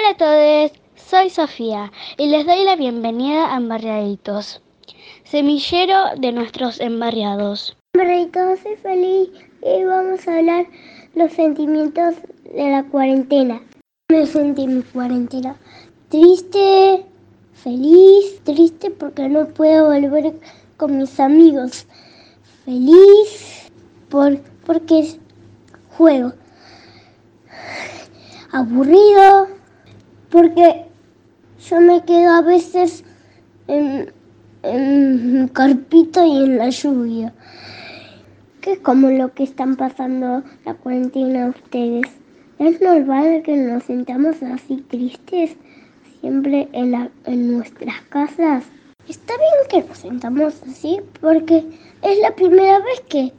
Hola a todos, soy Sofía y les doy la bienvenida a Embarriaditos, semillero de nuestros embarriados. Embarriaditos, soy feliz y vamos a hablar los sentimientos de la cuarentena. Me sentí en mi cuarentena triste, feliz, triste porque no puedo volver con mis amigos. Feliz por, porque juego. Aburrido porque yo me quedo a veces en, en carpito y en la lluvia. Que es como lo que están pasando la cuarentena ustedes. ¿Es normal que nos sentamos así tristes siempre en, la, en nuestras casas? Está bien que nos sentamos así porque es la primera vez que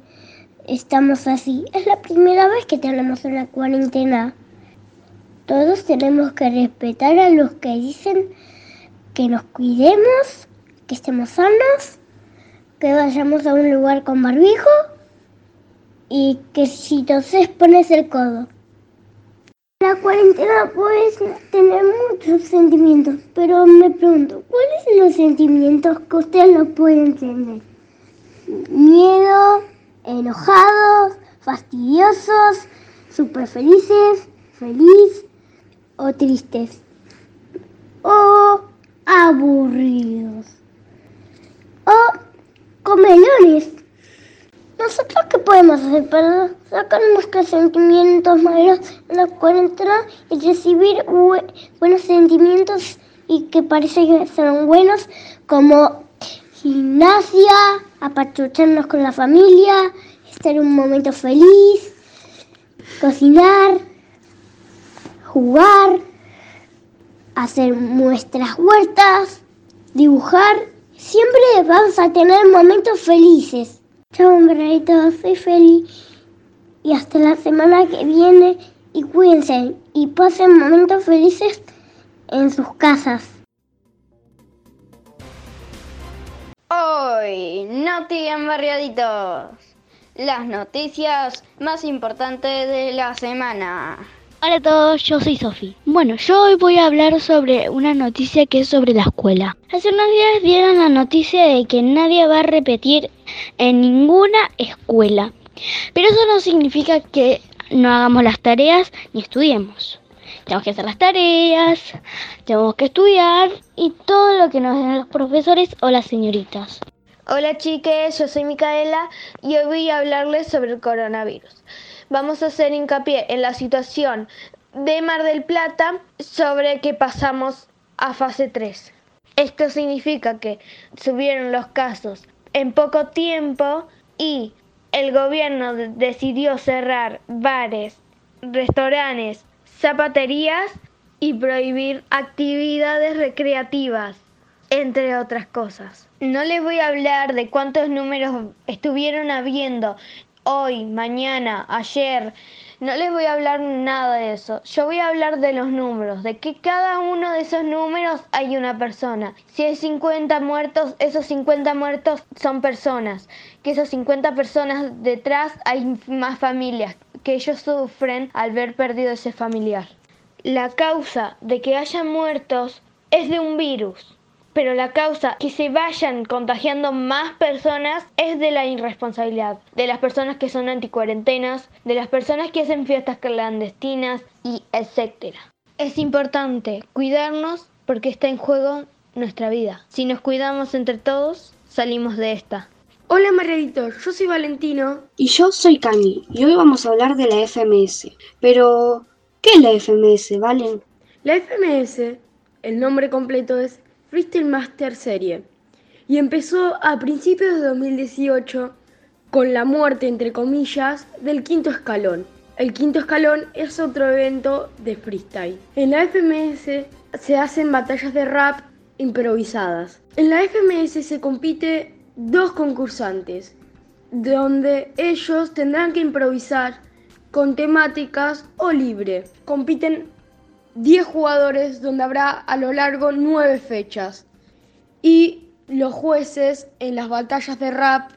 estamos así. Es la primera vez que tenemos una cuarentena. Todos tenemos que respetar a los que dicen que nos cuidemos, que estemos sanos, que vayamos a un lugar con barbijo y que si toses pones el codo. La cuarentena puede tener muchos sentimientos, pero me pregunto, ¿cuáles son los sentimientos que ustedes no pueden tener? Miedo, enojados, fastidiosos, súper felices, feliz o tristes o aburridos o comelones. ¿Nosotros qué podemos hacer para sacar nuestros sentimientos malos en la cuarentena y recibir buenos sentimientos y que parece que son buenos como gimnasia, apachucharnos con la familia, estar un momento feliz, cocinar, jugar, hacer nuestras huertas, dibujar. Siempre vamos a tener momentos felices. Chao, hombreritos, soy feliz. Y hasta la semana que viene. Y cuídense y pasen momentos felices en sus casas. Hoy, Noti Embarriaditos. Las noticias más importantes de la semana. Hola a todos, yo soy Sofi. Bueno, yo hoy voy a hablar sobre una noticia que es sobre la escuela. Hace unos días dieron la noticia de que nadie va a repetir en ninguna escuela. Pero eso no significa que no hagamos las tareas ni estudiemos. Tenemos que hacer las tareas, tenemos que estudiar y todo lo que nos den los profesores o las señoritas. Hola chiques, yo soy Micaela y hoy voy a hablarles sobre el coronavirus vamos a hacer hincapié en la situación de Mar del Plata sobre que pasamos a fase 3. Esto significa que subieron los casos en poco tiempo y el gobierno decidió cerrar bares, restaurantes, zapaterías y prohibir actividades recreativas, entre otras cosas. No les voy a hablar de cuántos números estuvieron habiendo hoy, mañana, ayer. No les voy a hablar nada de eso. Yo voy a hablar de los números, de que cada uno de esos números hay una persona. Si hay 50 muertos, esos 50 muertos son personas. Que esos 50 personas detrás hay más familias que ellos sufren al ver perdido ese familiar. La causa de que haya muertos es de un virus pero la causa que se vayan contagiando más personas es de la irresponsabilidad, de las personas que son anticuarentenas, de las personas que hacen fiestas clandestinas y etcétera. Es importante cuidarnos porque está en juego nuestra vida. Si nos cuidamos entre todos, salimos de esta. Hola Margarito, yo soy Valentino. Y yo soy Cami, y hoy vamos a hablar de la FMS. Pero, ¿qué es la FMS, Valen? La FMS, el nombre completo es Freestyle Master Serie y empezó a principios de 2018 con la muerte, entre comillas, del quinto escalón. El quinto escalón es otro evento de freestyle. En la FMS se hacen batallas de rap improvisadas. En la FMS se compite dos concursantes, donde ellos tendrán que improvisar con temáticas o libre. Compiten 10 jugadores donde habrá a lo largo 9 fechas. Y los jueces en las batallas de rap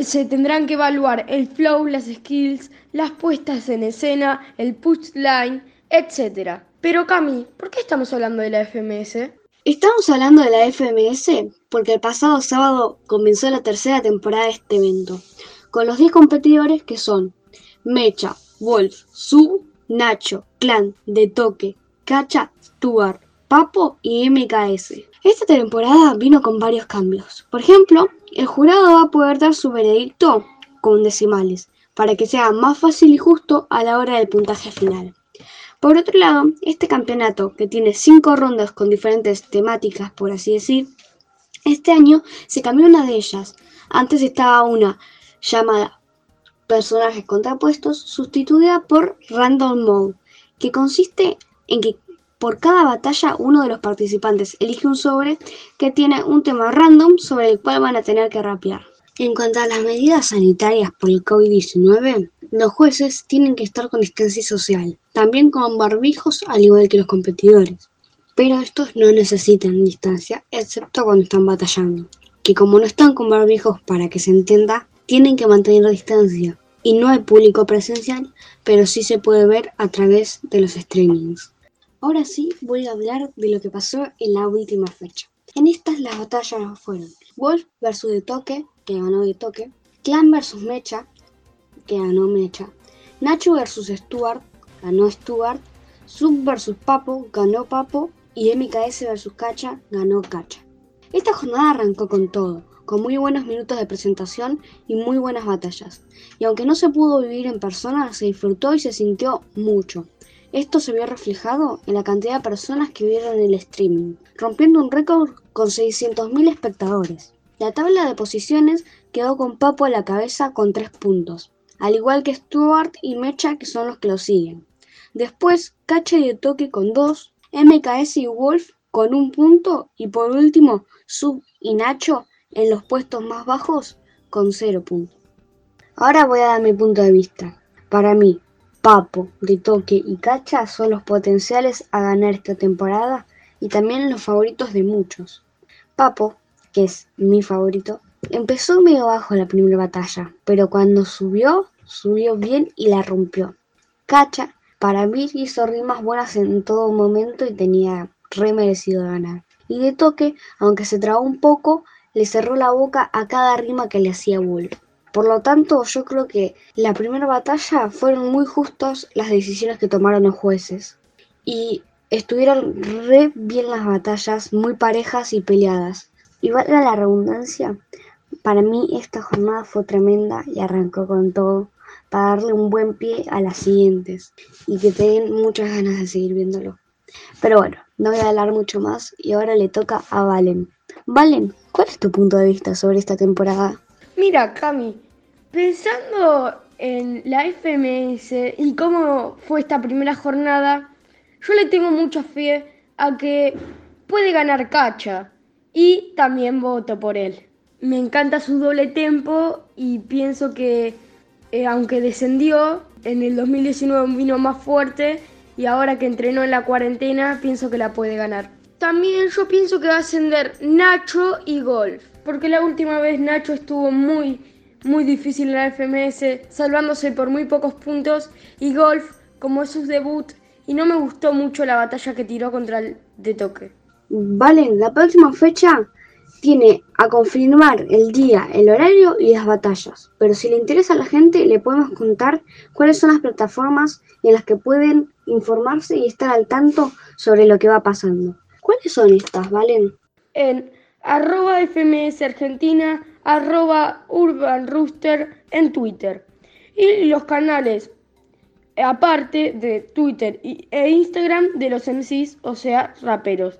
se tendrán que evaluar el flow, las skills, las puestas en escena, el push line, etc. Pero Cami, ¿por qué estamos hablando de la FMS? Estamos hablando de la FMS porque el pasado sábado comenzó la tercera temporada de este evento, con los 10 competidores que son Mecha, Wolf, Su, Nacho, Clan, De Toque, Cacha, Stuart, Papo y MKS. Esta temporada vino con varios cambios. Por ejemplo, el jurado va a poder dar su veredicto con decimales, para que sea más fácil y justo a la hora del puntaje final. Por otro lado, este campeonato, que tiene cinco rondas con diferentes temáticas, por así decir, este año se cambió una de ellas. Antes estaba una llamada personajes contrapuestos, sustituida por Random Mode, que consiste en que por cada batalla uno de los participantes elige un sobre que tiene un tema random sobre el cual van a tener que rapear. En cuanto a las medidas sanitarias por el COVID-19, los jueces tienen que estar con distancia social, también con barbijos al igual que los competidores. Pero estos no necesitan distancia, excepto cuando están batallando, que como no están con barbijos para que se entienda, tienen que mantener distancia. Y no hay público presencial, pero sí se puede ver a través de los streamings. Ahora sí voy a hablar de lo que pasó en la última fecha. En estas las batallas fueron Wolf versus De Toque, que ganó De Toque, Clan versus Mecha, que ganó Mecha, Nacho versus Stuart, ganó Stuart, Sub versus Papo, ganó Papo y MKS versus Cacha, ganó Cacha. Esta jornada arrancó con todo, con muy buenos minutos de presentación y muy buenas batallas. Y aunque no se pudo vivir en persona, se disfrutó y se sintió mucho. Esto se vio reflejado en la cantidad de personas que vieron el streaming, rompiendo un récord con 600.000 espectadores. La tabla de posiciones quedó con Papo a la cabeza con 3 puntos, al igual que Stuart y Mecha que son los que lo siguen. Después, Cache y Toque con 2, MKS y Wolf con un punto y por último Sub y Nacho en los puestos más bajos con 0 puntos. Ahora voy a dar mi punto de vista. Para mí, Papo, Ritoque y Cacha son los potenciales a ganar esta temporada y también los favoritos de muchos. Papo, que es mi favorito, empezó medio bajo la primera batalla, pero cuando subió, subió bien y la rompió. Cacha, para mí hizo rimas buenas en todo momento y tenía re merecido ganar. Y de toque, aunque se trabó un poco, le cerró la boca a cada rima que le hacía Wolf. Por lo tanto, yo creo que la primera batalla fueron muy justas las decisiones que tomaron los jueces. Y estuvieron re bien las batallas, muy parejas y peleadas. Y valga la redundancia, para mí esta jornada fue tremenda y arrancó con todo para darle un buen pie a las siguientes y que te den muchas ganas de seguir viéndolo. Pero bueno, no voy a hablar mucho más y ahora le toca a Valen. Valen, ¿cuál es tu punto de vista sobre esta temporada? Mira, Cami, Pensando en la FMS y cómo fue esta primera jornada, yo le tengo mucha fe a que puede ganar Cacha y también voto por él. Me encanta su doble tempo y pienso que eh, aunque descendió, en el 2019 vino más fuerte y ahora que entrenó en la cuarentena pienso que la puede ganar. También yo pienso que va a ascender Nacho y Golf, porque la última vez Nacho estuvo muy muy difícil en la FMS, salvándose por muy pocos puntos, y Golf como es su debut, y no me gustó mucho la batalla que tiró contra el de toque. Vale, la próxima fecha tiene a confirmar el día, el horario y las batallas, pero si le interesa a la gente le podemos contar cuáles son las plataformas en las que pueden informarse y estar al tanto sobre lo que va pasando. ¿Cuáles son estas, Valen? En arroba FMS Argentina, arroba Urban Rooster en Twitter. Y los canales, aparte de Twitter e Instagram, de los MCs, o sea, raperos.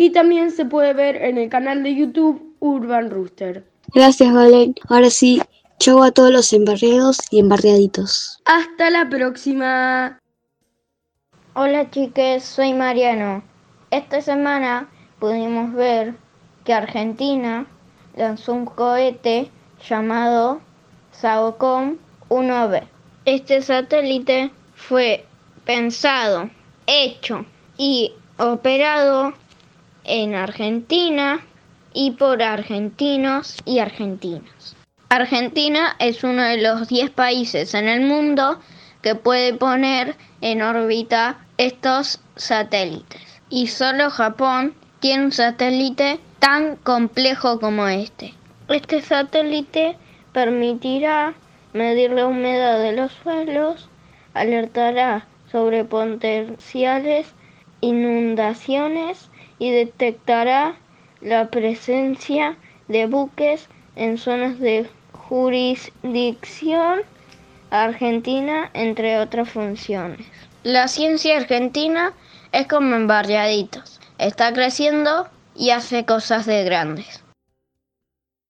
Y también se puede ver en el canal de YouTube Urban Rooster. Gracias, Valen. Ahora sí, chau a todos los embarriados y embarriaditos. Hasta la próxima. Hola chiques, soy Mariano. Esta semana pudimos ver que Argentina lanzó un cohete llamado SAOCOM 1B. Este satélite fue pensado, hecho y operado en Argentina y por argentinos y argentinas. Argentina es uno de los 10 países en el mundo que puede poner en órbita estos satélites. Y solo Japón tiene un satélite tan complejo como este. Este satélite permitirá medir la humedad de los suelos, alertará sobre potenciales inundaciones y detectará la presencia de buques en zonas de jurisdicción argentina, entre otras funciones. La ciencia argentina es como en barriaditos, está creciendo y hace cosas de grandes.